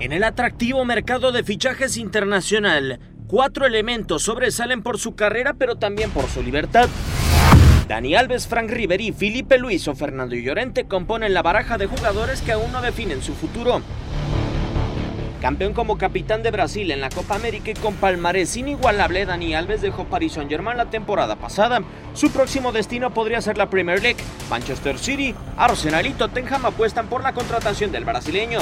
En el atractivo mercado de fichajes internacional, cuatro elementos sobresalen por su carrera, pero también por su libertad. Dani Alves, Frank Riveri, Felipe Luis o Fernando Llorente componen la baraja de jugadores que aún no definen su futuro. Campeón como capitán de Brasil en la Copa América y con palmarés inigualable, Dani Alves dejó Paris Saint-Germain la temporada pasada. Su próximo destino podría ser la Premier League. Manchester City, Arsenal y Tottenham apuestan por la contratación del brasileño.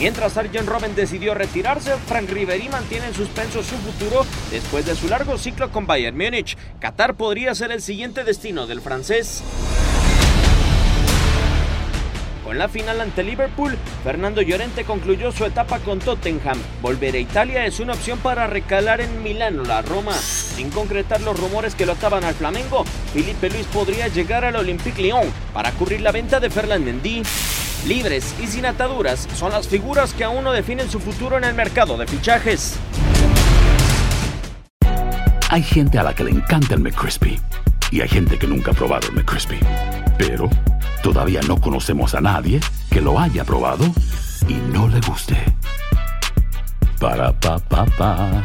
Mientras Arjen Robben decidió retirarse, Frank Riveri mantiene en suspenso su futuro después de su largo ciclo con Bayern Múnich. Qatar podría ser el siguiente destino del francés. Con la final ante Liverpool, Fernando Llorente concluyó su etapa con Tottenham. Volver a Italia es una opción para recalar en Milán o la Roma. Sin concretar los rumores que lo ataban al Flamengo, Felipe Luis podría llegar al Olympique Lyon para cubrir la venta de Ferland Mendy. Libres y sin ataduras son las figuras que aún no definen su futuro en el mercado de fichajes. Hay gente a la que le encanta el McCrispy y hay gente que nunca ha probado el McCrispy. Pero todavía no conocemos a nadie que lo haya probado y no le guste. Para pa pa pa.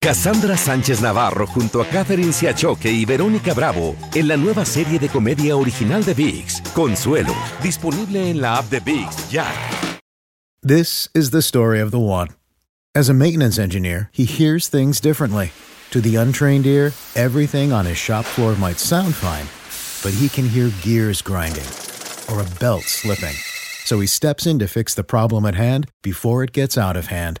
Cassandra Sánchez Navarro junto a Catherine Siachoque y Verónica Bravo en la nueva serie de comedia original de VIX, Consuelo, disponible en la app de VIX ya. This is the story of the one. As a maintenance engineer, he hears things differently. To the untrained ear, everything on his shop floor might sound fine, but he can hear gears grinding or a belt slipping. So he steps in to fix the problem at hand before it gets out of hand.